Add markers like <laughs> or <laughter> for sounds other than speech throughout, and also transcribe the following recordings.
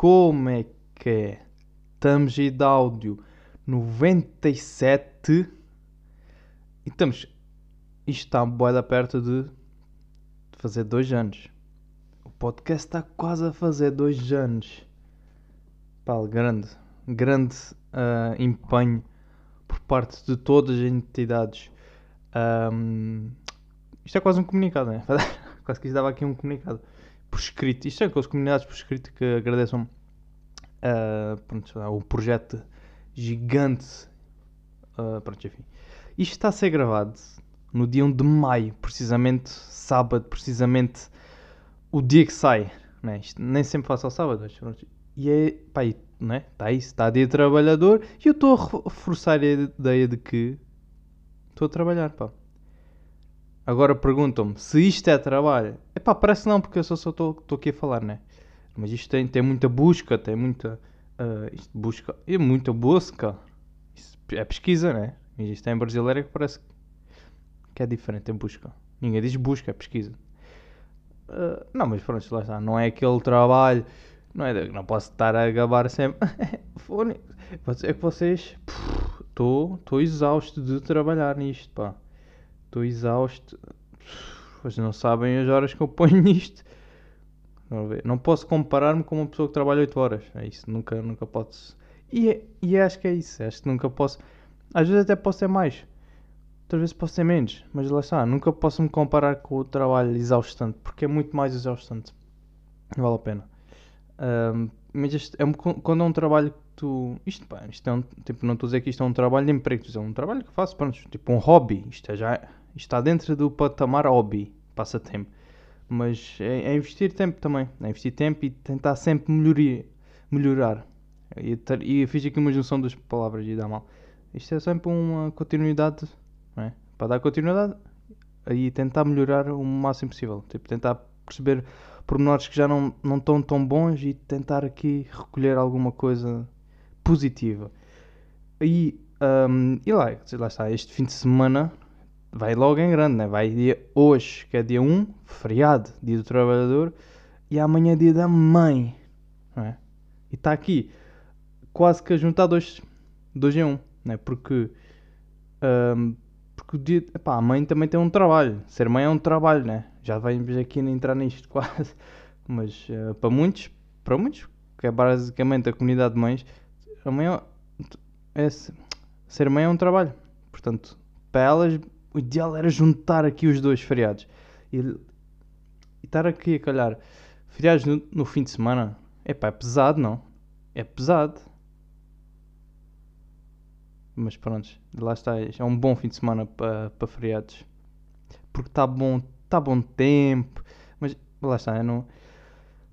Como é que é? Estamos aí de áudio 97 e estamos. Isto está boeda perto de, de fazer dois anos. O podcast está quase a fazer dois anos. Pá, grande, grande ah, empenho por parte de todas as entidades. Ahm, isto é quase um comunicado, né? <laughs> quase que isto dava aqui um comunicado por escrito. Isto é aquelas comunidades por escrito que agradeçam ah, pronto, o projeto gigante. ah, pronto, enfim. Isto está a ser gravado no dia 1 de maio, precisamente sábado, precisamente o dia que sai. Né? Isto nem sempre faço ao sábado, mas pronto. E é, pá, e, né? Está isso, está dia trabalhador e eu estou a re- reforçar a ideia de que estou a trabalhar, pá. Agora perguntam-me se isto é trabalho. Epá, parece não, porque eu só estou aqui a falar, né? Mas isto tem, tem muita busca, tem muita. isto busca. É muita busca. Isso é pesquisa, né? E isto é em brasileiro que parece que é diferente, é busca. Ninguém diz busca, é pesquisa. Ah, não, mas pronto, lá está. Não é aquele trabalho. Não, é, não posso estar a gabar sempre. <laughs> Ser que vocês. Estou exausto de trabalhar nisto, pá. Estou exausto. Vocês não sabem as horas que eu ponho <laughs> nisto. Não posso comparar-me com uma pessoa que trabalha 8 horas. É isso, nunca, nunca posso. E, é- e acho que é isso. Acho que nunca posso. Às vezes até posso ter mais. Outras vezes posso ter menos. Mas lá está, nunca posso me comparar com o trabalho exaustante. Porque é muito mais exaustante. Não vale a pena. Ahm, mas isto é um- quando é um trabalho que tu. Isto, pá, isto é um. Tipo, não estou a dizer que isto é um trabalho de emprego. Isto é um trabalho que faço, pronto, tipo um hobby. Isto, é já, isto está dentro do patamar hobby, passatempo. Mas é, é investir tempo também. É investir tempo e tentar sempre melhoria, melhorar. E, fiz aqui uma junção das palavras e dá mal. Isto é sempre uma continuidade, é? Para dar continuidade e tentar melhorar o máximo possível. Tipo, tentar perceber pormenores que já não, não estão tão bons e tentar aqui recolher alguma coisa positiva. E, hum, e lá, lá está, este fim de semana vai logo em grande, né? vai dia hoje, que é dia 1, feriado, dia do trabalhador, e amanhã é dia da mãe. é? E está aqui quase que a juntar dois, dois em um, né? porque, hum, porque o dia, epá, a mãe também tem um trabalho. Ser mãe é um trabalho, né? Já vamos aqui entrar nisto <laughs> quase. Mas eh, para muitos, para muitos, que é basicamente a comunidade de mães, a mãe é, é se- ser mãe é um trabalho. Portanto, para elas, o ideal era juntar aqui os dois feriados. E, e estar aqui a calhar feriados no, no fim de semana, epá, é pesado, não? É pesado. Mas pronto, lá está, é um bom fim de semana para para feriados. Porque está bom, tá bom tempo. Mas lá está, eu não.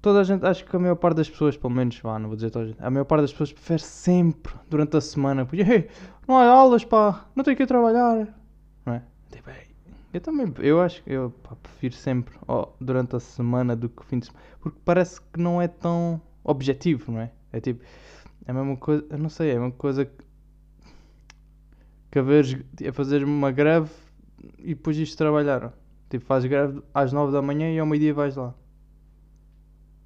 Toda a gente, acho que a maior parte das pessoas, pelo menos, vá, não vou dizer toda a gente, a maior parte das pessoas prefere sempre durante a semana, porque "Ei, não há aulas, pá, não tenho que ir trabalhar. É? Tipo, "Ei, eu também, eu acho que eu pá, prefiro sempre durante a semana do que fim de semana, porque parece que não é tão objetivo, não é? É tipo, é a mesma coisa, eu não sei, é a mesma coisa que, que veres, a fazer uma greve e depois ires trabalhar. Tipo, fazes greve às 9 da manhã e ao meio-dia vais lá.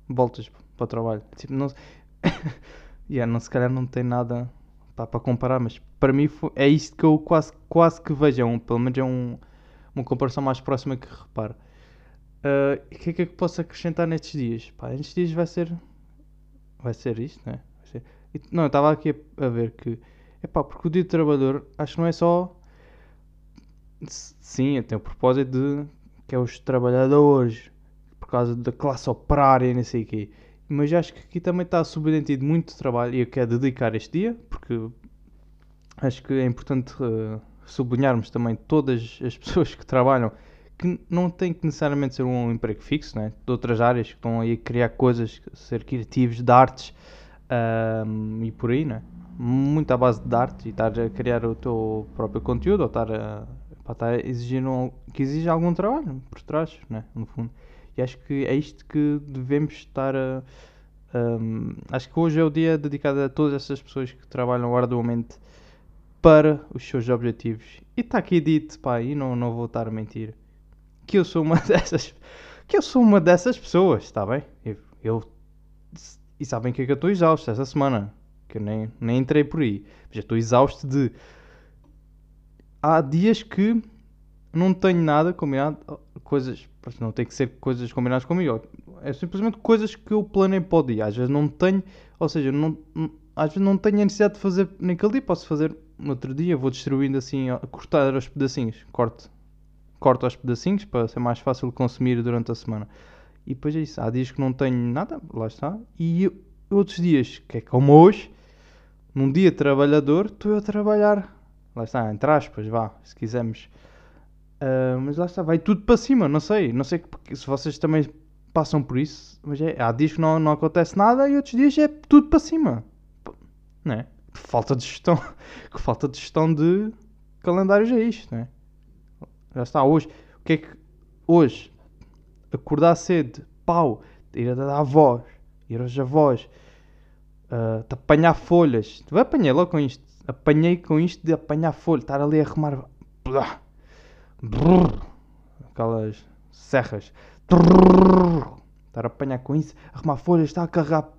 Voltas para o trabalho. Tipo, não, <coughs> yeah, não se calhar não tem nada pá, para comparar, mas para mim fo- é isto que eu quase, quase que vejo. É um, pelo menos é um, uma comparação mais próxima que reparo. Ah, O que é que eu posso acrescentar nestes dias? Pá, nestes dias vai ser. Vai ser isto, né? Vai ser- Não, eu estava aqui a, a ver que. É pá, porque o dia do trabalhador acho que não é só. Sim, tem o propósito de. que é os trabalhadores, por causa da classe operária e não sei o quê. Mas acho que aqui também está subentendido muito trabalho e eu quero dedicar este dia, porque acho que é importante eh, sublinharmos também todas as <laughs> pessoas que trabalham que não tem que necessariamente ser um emprego fixo, né? de outras áreas que estão aí a criar coisas, ser criativos, de artes ahm, e por aí, né? muito à base de arte e estar a criar o teu próprio conteúdo ou estar a, pá, estar um- que exige algum trabalho por trás, né? no fundo. E acho que é isto que devemos estar a. ahm, acho que hoje é o dia dedicado a todas essas pessoas que trabalham arduamente para os seus objetivos. E está aqui dito, pá, e não, não vou estar a mentir, que eu sou uma <laughs> dessas, que eu sou uma dessas pessoas, está bem? Eu, eu, E sabem que é que eu estou exausto esta semana. Que eu nem, nem entrei por aí. Já estou exausto de. Há dias que não tenho nada combinado. Coisas. Não tem que ser coisas combinadas comigo. É simplesmente coisas que eu planei para o dia. Às vezes não tenho. Ou seja, não, às vezes não tenho a necessidade de fazer naquele dia. Posso fazer no outro dia. Vou distribuindo assim. Cortar aos pedacinhos. Corto. Corto aos pedacinhos para ser mais fácil de consumir durante a semana. E depois é isso. Há dias que não tenho nada. Lá está. E outros dias, que é como hoje. Num dia trabalhador, estou a trabalhar. Lá está, entre aspas, vá, se quisermos Uh, mas lá está, vai tudo para cima, não sei. Não sei se vocês também passam por isso, mas é, há dias que não, não acontece nada e outros dias é tudo para cima. Não é? Que falta de gestão. <laughs> Que falta de gestão de calendários é isto, não é? Já está, hoje. O que é que. Hoje, acordar cedo, pau, ir a dar a voz, ir aos avós, uh, apanhar folhas. Tu vai apanhar logo com isto. Apanhei com isto de apanhar folhas, estar ali a arrumar. Blá Brrr, aquelas serras. Brrr, estar a apanhar com isso, arrumar folhas, estar a carregar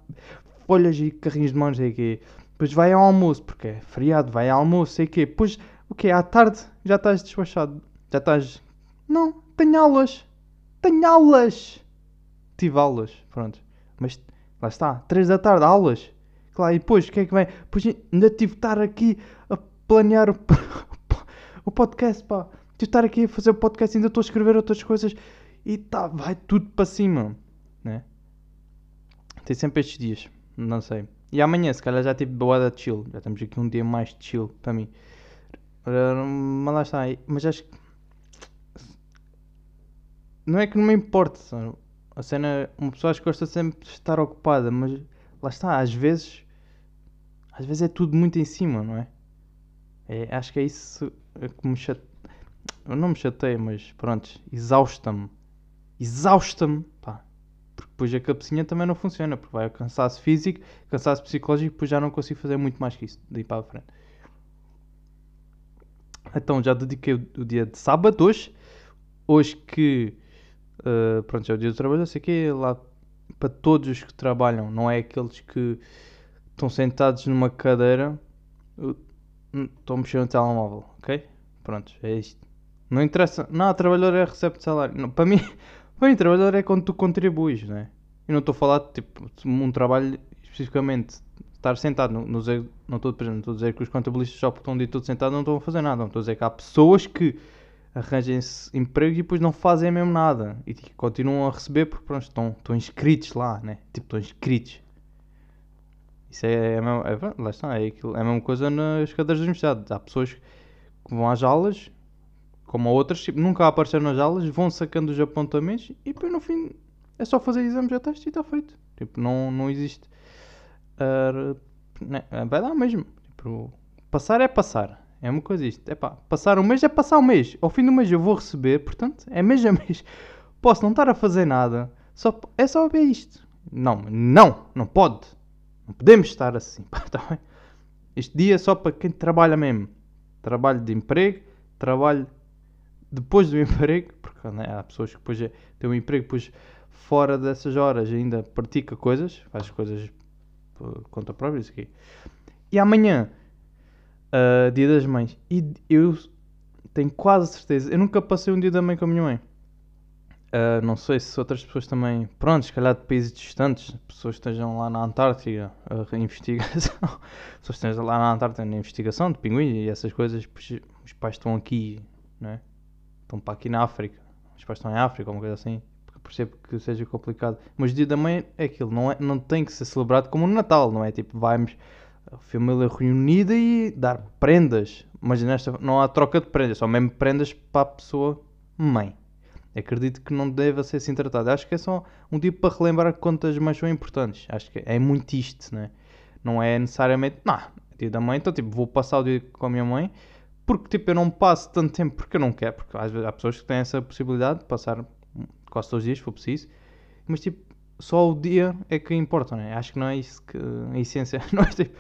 folhas e carrinhos de mãos, sei quê. Depois vai ao almoço, porque é feriado, vai ao almoço, sei quê. Depois, o quê? À tarde já estás despachado. Já estás. Não, tenho aulas. Tenho aulas. Tive aulas, pronto. Mas lá está, 3 da tarde, aulas. Claro, e depois, o que é que vem? Depois ainda tive de estar aqui a planear o, <laughs> o podcast, pá de estar aqui a fazer o podcast, ainda estou a escrever outras coisas e tá, vai tudo para cima, né? Tem sempre estes dias, não sei. E amanhã, se calhar já tive boada de chill, já estamos aqui um dia mais chill para mim. Mas lá está, mas acho que. Não é que não me importe, a cena, uma pessoa acho que gosta sempre de estar ocupada, mas lá está, às vezes. Às vezes é tudo muito em cima, não é? é acho que é isso que me chateia eu não me chateio, mas pronto, exausta-me. Exausta-me, pá. Porque depois a cabecinha também não funciona, porque vai a cansaço físico, cansaço psicológico, depois já não consigo fazer muito mais que isso, daí para a frente. Então já dediquei o, o dia de sábado hoje. Hoje que, uh, pronto, já é o dia do trabalho, sei que lá para todos os que trabalham, não é aqueles que estão sentados numa cadeira, estão mexendo no telemóvel, ok? Pronto, é isto. Não interessa. Não, trabalhador é recebe de salário. Não, para mim, <laughs> para mim, trabalhador é quando tu contribuis, não é? Eu não estou a falar de tipo, um trabalho especificamente. Estar sentado, não, não, não estou, exemplo, estou a dizer que os contabilistas só estão dia todo sentado não estão a fazer nada. Não estou a dizer que há pessoas que arranjem-se emprego e depois não fazem mesmo nada e tipo, continuam a receber porque pronto, estão, estão inscritos lá, né? Tipo, estão inscritos. Isso é, é, é, lá está, é, é a mesma coisa nas cadeiras de universidade. Há pessoas que vão às aulas como outras, tipo, nunca apareceram nas aulas, vão sacando os apontamentos e depois no fim é só fazer exames de teste e está feito. Tipo, não, não existe. Uh, vai dar mesmo. Tipo, passar é passar. É uma coisa isto. É pá, passar um mês é passar um mês. Ao fim do mês eu vou receber, portanto, é mês a <laughs> mês. Posso não estar a fazer nada. Só, é só ver isto. Não, não, não pode. Não podemos estar assim. <laughs> Tá bem? Este dia é só para quem trabalha mesmo. Trabalho de emprego, trabalho depois do <laughs> emprego, porque né, há pessoas que depois têm um emprego, depois fora dessas horas ainda pratica coisas, faz coisas por conta própria, isso aqui. E amanhã, uh, dia das mães, e eu tenho quase certeza, eu nunca passei um dia da mãe com a minha mãe. Uh, não sei se outras pessoas também, pronto, se calhar de países distantes, pessoas estejam lá na Antártida, a <laughs> investigação, pessoas estejam lá na Antártida na investigação de pinguins e essas coisas, os pais estão aqui, não é? Estão para aqui na África, os pais estão em África, ou uma coisa assim, porque percebo que seja complicado. Mas o dia da mãe é aquilo, não, é, não tem que ser celebrado como no Natal, não é? Tipo, vamos a família reunida e dar prendas, mas nesta não há troca de prendas, só mesmo prendas para a pessoa mãe. Acredito que não deva ser assim tratado. Acho que é só um dia para relembrar quantas mães são importantes. Acho que é muito isto, né? não é necessariamente. Não, dia da mãe, então tipo, vou passar o dia com a minha mãe porque tipo, eu não passo tanto tempo porque eu não quero, porque às vezes há pessoas que têm essa possibilidade de passar quase todos os dias, se for preciso, mas tipo, só o dia é que importa, não é? Acho que não é isso que a essência, <laughs> não é tipo,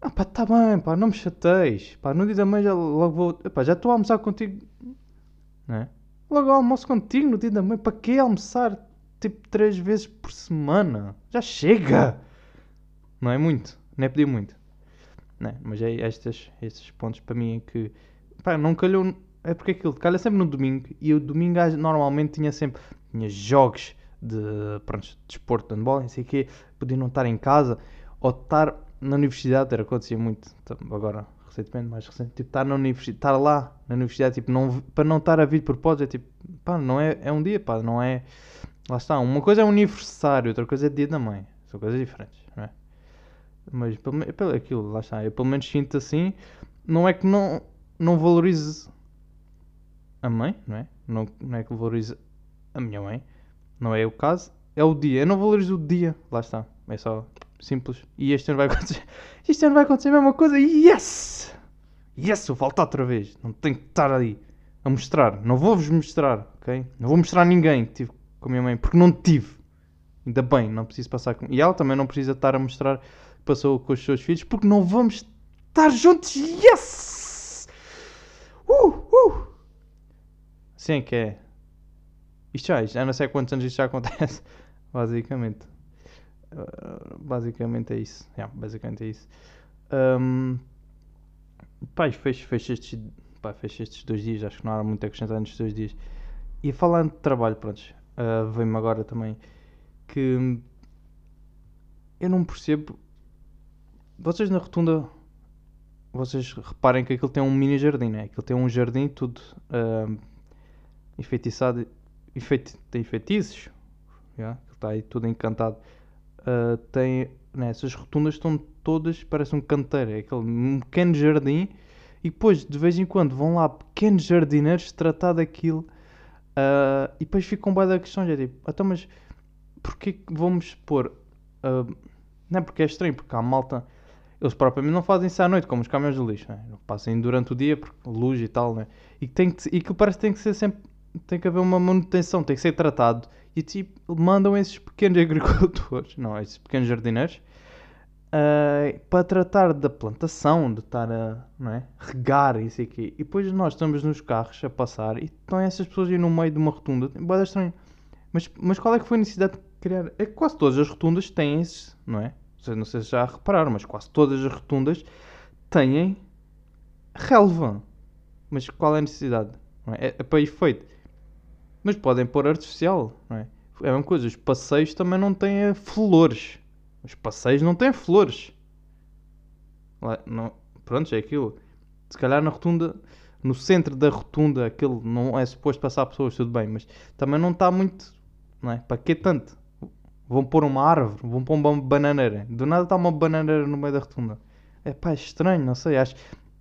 ah pá, tá bem, pá, não me chateis, pá, no dia da manhã já logo vou, pá, já estou a almoçar contigo, não é? Logo almoço contigo no dia da manhã, para que almoçar tipo três vezes por semana? Já chega! Não é muito, não é pedir muito. Né? Mas é estes, estes pontos para mim é que pá, não calhou. É porque aquilo calha sempre no domingo e o domingo normalmente tinha sempre tinha jogos de, pronto, de desporto de handball, não sei o quê, podia não estar em casa ou estar na universidade, era acontecia muito agora recentemente, mais recente, tipo, estar na universidade, estar lá na universidade, tipo, não, para não estar a vir de propósito, é tipo, pá, não é, é um dia, pá, não é, lá está, uma coisa é um aniversário, outra coisa é dia da mãe, são coisas diferentes, é? Mas pelo, aquilo, lá está, eu pelo menos sinto assim, não é que não, não valorize a mãe, não é? Não, não é que valorize a minha mãe, não é o caso, é o dia, eu não valorizo o dia, lá está, é só simples. E este ano vai <laughs> acontecer. Este ano vai acontecer a mesma coisa. Yes! Yes, eu volto outra vez. Não tenho que estar ali a mostrar. Não vou-vos mostrar, ok? Não vou mostrar a ninguém que tive com a minha mãe, porque não tive. Ainda bem, não preciso passar com. E ela também não precisa estar a mostrar passou com os seus filhos, porque não vamos estar juntos. Yes! Uh, uh! É que é. Isto já, já não sei quantos anos isto já acontece, <laughs> basicamente. Uh, basicamente é isso. Yeah, basicamente é isso. Um, pá, fecho, fecho, estes, pá, fecho estes dois dias. Acho que não há muito a acrescentar nestes dois dias. E falando de trabalho, pronto, uh, vem-me agora também que eu não percebo. Vocês na rotunda, vocês reparem que aquilo tem um mini jardim, né? Aquilo tem um jardim tudo uh, enfeitiçado, enfeiti, tem feitiços, yeah? está aí tudo encantado uh, tem. Né, essas rotundas estão todas, parece um canteiro, é aquele pequeno jardim. E depois, de vez em quando, vão lá pequenos jardineiros tratar daquilo. Uh, e depois ficam bem da questão, já tipo, então, mas porquê que vamos pôr. Uh, não é porque é estranho, porque a malta. Eles propriamente não fazem isso à noite, como os caminhões de lixo. Né? Passam durante o dia, porque luz e tal, né? E, tem que, e que parece que tem que ser sempre. Tem que haver uma manutenção, tem que ser tratado e tipo, mandam esses pequenos <laughs> agricultores, não, esses pequenos jardineiros, uh, para tratar da plantação, de estar a é, regar isso aqui. E depois nós estamos nos carros a passar e estão essas pessoas aí no meio de uma rotunda. Boa estranho. Mas, mas qual é que foi a necessidade de criar? É que quase todas as rotundas têm esses, não é? Não sei se já repararam, mas quase todas as rotundas têm relva. Mas qual é a necessidade? É? é? É, para efeito. Mas podem pôr artificial, não é? É coisa, os passeios também não têm flores. Os passeios não têm flores. Não, pronto, é aquilo. Se calhar na rotunda, no centro da rotunda, aquilo não é suposto passar pessoas, tudo bem, mas também não está muito. Não é? Para que tanto? Vão pôr uma árvore, vão pôr uma bananeira. Do nada está uma bananeira no meio da rotunda. É pá, é estranho, não sei. Acho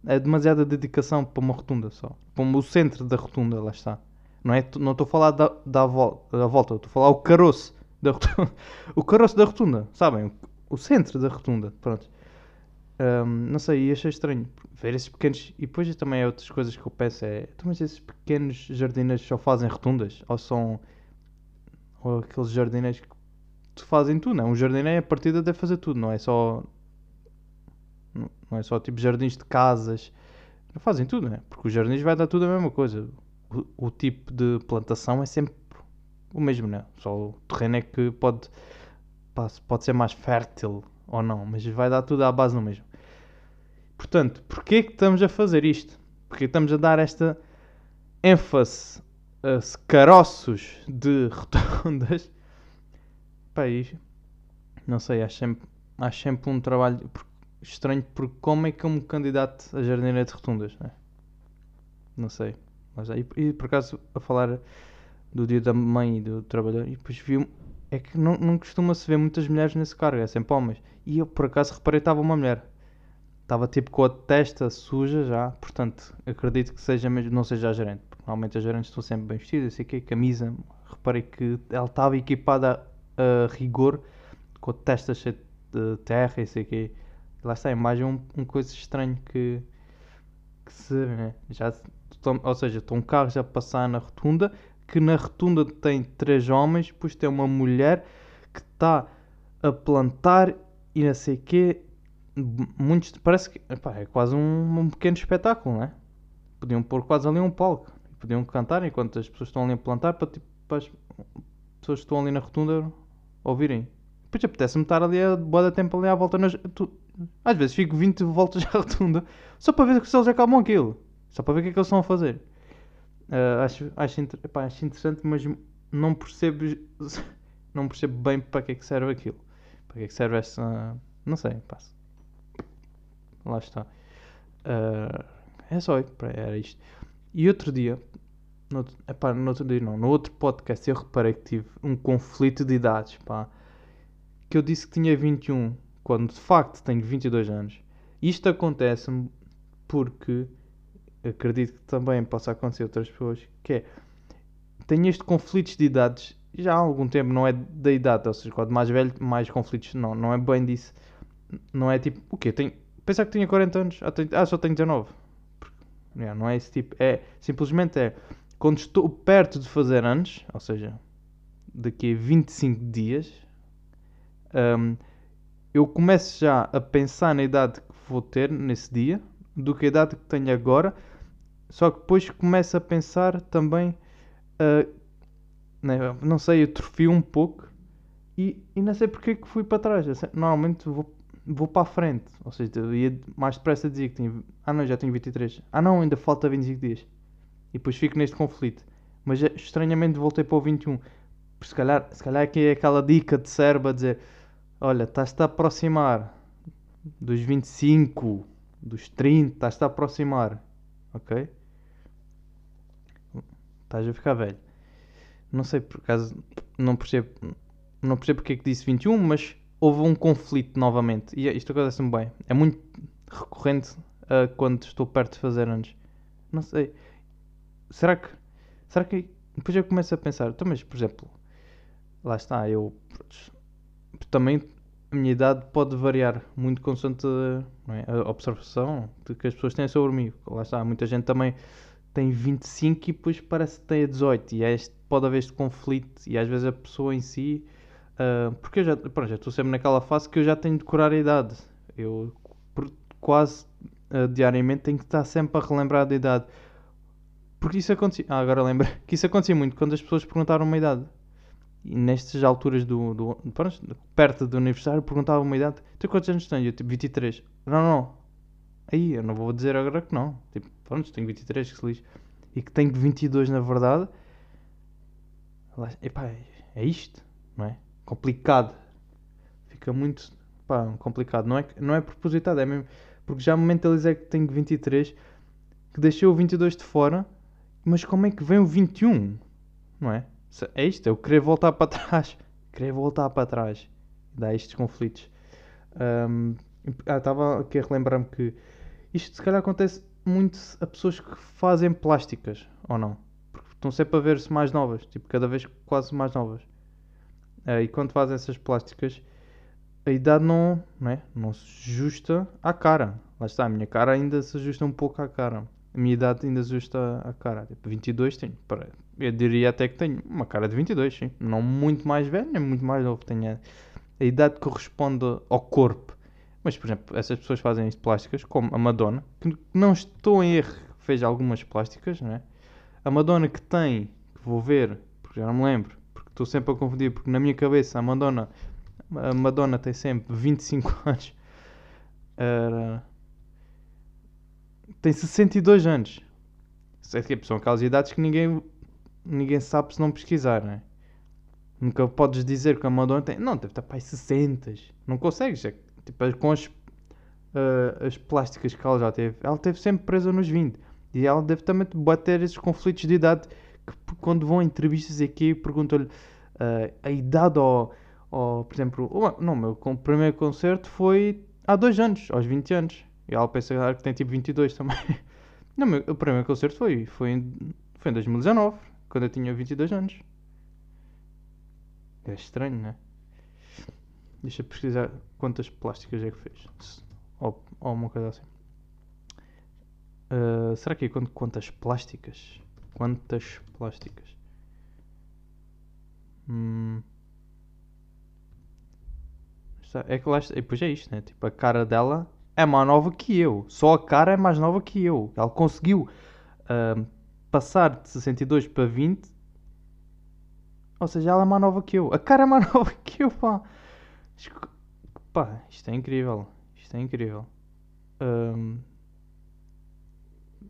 é demasiada dedicação para uma rotunda só. Para o centro da rotunda, lá está. Não é? Não estou a falar da, da, volta, da volta, estou a falar o caroço da rotunda. <laughs> o caroço da rotunda, sabem? O, centro da rotunda, pronto. Um, não sei, achei estranho ver esses pequenos. E depois também outras coisas que eu peço: é. Então, mas esses pequenos jardineiros só fazem rotundas? Ou são. Ou aqueles jardineiros que fazem tudo, não? É? Um jardineiro, a partida, deve fazer tudo, não é só. Não é só tipo jardins de casas. Não fazem tudo, né? Porque os jardins vai dar tudo a mesma coisa o, tipo de plantação é sempre o mesmo, né? Só o terreno é que pode, pode ser mais fértil ou não, mas vai dar tudo à base no mesmo. Portanto, porquê que estamos a fazer isto? Porque estamos a dar esta ênfase a caroços de <laughs> rotundas. País, não sei, acho sempre, acho sempre um trabalho estranho porque como é que eu me candidato a jardineira de rotundas? Né? Não sei. Mas aí, e por acaso, a falar do dia da mãe e do trabalhador, e depois vi. É que não, não costuma-se ver muitas mulheres nesse cargo, é sempre homens. E eu, por acaso, reparei estava uma mulher. Estava tipo com a testa suja já, portanto, acredito que seja mesmo, não seja a gerente. Normalmente as gerentes estão sempre bem vestidas, sei que camisa. Reparei que ela estava equipada a, rigor, com a testa cheia de terra e sei que. Lá está a imagem, um, um coisa estranha que, que se né? já ou seja, estão carros a passar na rotunda, que na rotunda tem três homens, depois tem uma mulher que está a plantar e não sei o quê. Muitos, parece que epá, é quase um, um, pequeno espetáculo, não é? Podiam pôr quase ali um palco, podiam cantar enquanto as pessoas estão ali a plantar para, tipo, as pessoas que estão ali na rotunda ouvirem. Depois apetece-me estar ali a boa tempo ali à volta nas. Tu, às vezes fico 20 <laughs> voltas à rotunda só para ver se eles acalmam aquilo. Só para ver o que é que eles estão a fazer. Uh, acho, acho, inter... Epá, acho interessante, mas não percebo, <laughs> não percebo bem para que é que serve aquilo. Para que é que serve essa. Não sei, passa. Lá está. Uh, é só, era isto. E outro dia, no, epá, no outro dia não, no outro podcast eu reparei que tive um conflito de idades, pá. Que eu disse que tinha 21, quando de facto tenho 22 anos. Isto acontece-me porque acredito que também possa acontecer a outras pessoas, que é tenho este conflitos de idades já há algum tempo, não é da idade, ou seja, quanto mais velho, mais conflitos, não, não é bem disso. Não é tipo, o quê? Tenho, pensar que tinha 40 anos, ah, tenho, ah só tenho 19. Yeah, não é esse tipo, é simplesmente é quando estou perto de fazer anos, ou seja, daqui a 25 dias, um, eu começo já a pensar na idade que vou ter nesse dia do que a idade que tenho agora, só que depois começo a pensar também, uh, não sei, atrofio um pouco e, e não sei porque é que fui para trás. Normalmente vou, vou para a frente, ou seja, eu ia mais depressa dizer que tinha, ah não, já tenho 23, ah não, ainda falta 25 dias, e depois fico neste conflito. Mas eh, estranhamente voltei para o 21. Se calhar, se calhar aqui é aquela dica de cérebro a dizer: Olha, estás-te a aproximar dos 25, dos 30, estás-te a aproximar, ok? Estás a ficar velho. Não sei por acaso, não percebo, não percebo porque é que disse 21, mas houve um conflito novamente. E isto acontece-me bem. É muito recorrente uh, quando estou perto de fazer anos. Não sei. Será que. Será que. Depois eu começo a pensar. Então, mas, por exemplo. Lá está, eu. Também a minha idade pode variar muito consoante é? a observação que as pessoas têm sobre mim. Lá está, muita gente também tem 25 e depois parece que tem a 18 e é este, pode haver este conflito e às vezes a pessoa em si uh, porque eu já, pronto, já estou sempre naquela fase que eu já tenho de curar a idade eu quase uh, diariamente tenho que estar sempre a relembrar da idade porque isso acontecia ah, agora lembro <laughs> que isso acontecia muito quando as pessoas perguntaram uma idade e nestas alturas do, do perto do aniversário perguntava uma idade tu quantos anos tens? eu tipo 23 não, não, aí eu não vou dizer agora que não tipo pronto, tenho 23, que se lixe. E que tenho 22 na verdade. Epá, é isto, não é? Complicado. Fica muito pá, complicado. Não é, não é propositado, é mesmo. Porque já me mentalizei que tenho 23, que deixei o 22 de fora, mas como é que vem o 21? Não é? É isto, eu querer voltar para trás. <laughs> Querer voltar para trás. Dá estes conflitos. Um, ah, estava aqui a relembrar-me que isto se calhar acontece muito a pessoas que fazem plásticas, ou não? Porque estão sempre a ver-se mais novas, tipo, cada vez quase mais novas. Uh, e quando fazem essas plásticas, a idade não, não, é? não se ajusta à cara. Lá está, a minha cara ainda se ajusta um pouco à cara. A minha idade ainda ajusta à cara. Tipo, 22 tenho. Eu diria até que tenho uma cara de 22, sim. Não muito mais velho, nem muito mais novo. Tenho a, a idade que corresponde ao corpo. Mas, por exemplo, essas pessoas fazem plásticas, como a Madonna, que não estou em erro, fez algumas plásticas, não é? A Madonna que tem, que vou ver, porque já não me lembro, porque estou sempre a confundir, porque na minha cabeça a Madonna, a Madonna tem sempre 25 <laughs> anos. Uh, tem 62 anos. São aquelas idades que ninguém, ninguém sabe se não pesquisar, não é? Nunca podes dizer que a Madonna tem. Não, deve estar para aí 60. Não consegues. É Tipo, com as, uh, as plásticas que ela já teve, ela teve sempre presa nos 20. E ela deve também bater esses conflitos de idade que quando vão entrevistas aqui perguntam-lhe uh, a idade ou, ou por exemplo, não, meu primeiro concerto foi há dois anos, aos 20 anos. E ela pensa que tem tipo 22 também. <laughs> Não, meu, o primeiro concerto foi, foi, em, foi em 2019, quando eu tinha 22 anos. É estranho, né? Deixa eu pesquisar quantas plásticas é que fez. Ou, ou uma coisa assim. Uh, será que é quantas plásticas? Quantas plásticas? Hum. É que lá depois é isto, né? Tipo, a cara dela é mais nova que eu. Só a cara é mais nova que eu. Ela conseguiu uh, passar de 62 para 20. Ou seja, ela é mais nova que eu. A cara é mais <laughs> nova que eu, pá. Pá, isto é incrível. Isto é incrível. Ahm,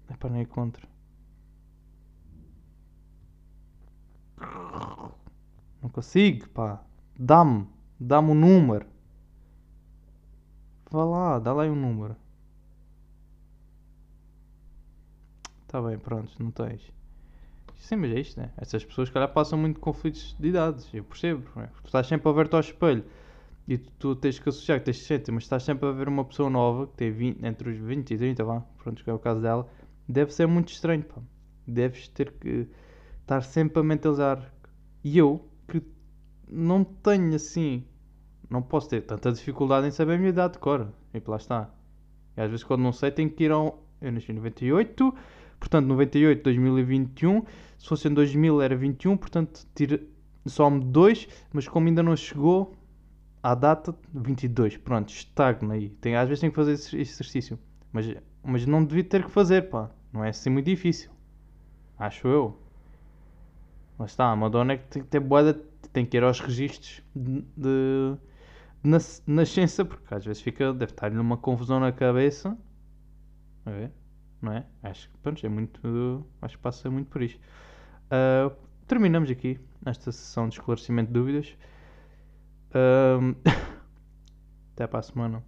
Epá, nem encontro. Não consigo, pá. Dá-me. Dá-me o número. Vá lá, dá lá aí um número. Tá bem, pronto, não tens. Sim, mas é isto, né? Essas pessoas, calhar, passam muito conflitos de idades. Eu percebo. não é? Tu estás sempre a ver-te ao espelho e tu, tu tens que associar que tens 60, mas estás sempre a ver uma pessoa nova que tem 20, entre os 20 e 30, vá, pronto, que é o caso dela. Deve ser muito estranho, pá. Deves ter que estar sempre a mentalizar. E eu, que não tenho assim, não posso ter tanta dificuldade em saber a minha idade de cor. E lá está. E às vezes, quando não sei, tenho que ir ao. Eu nasci em 98, portanto, 98, 2021. Se fosse em 2000 era 21, portanto, tira... some 2, mas como ainda não chegou à data, 22. Pronto, estagna aí. Tem, às vezes tenho que fazer esse exercício. Mas, mas não devia ter que fazer, pá. Não é assim muito difícil. Acho eu. Lá está, a Madonna é que tem que ter boada, tem que ir aos registros de, de, nascença, porque às vezes fica, deve estar-lhe uma confusão na cabeça. A ver? Não é? Acho que pronto, é muito. Acho que passa muito por isto. Ah, terminamos aqui esta sessão de esclarecimento de dúvidas. Ahm, <laughs> Até para a semana.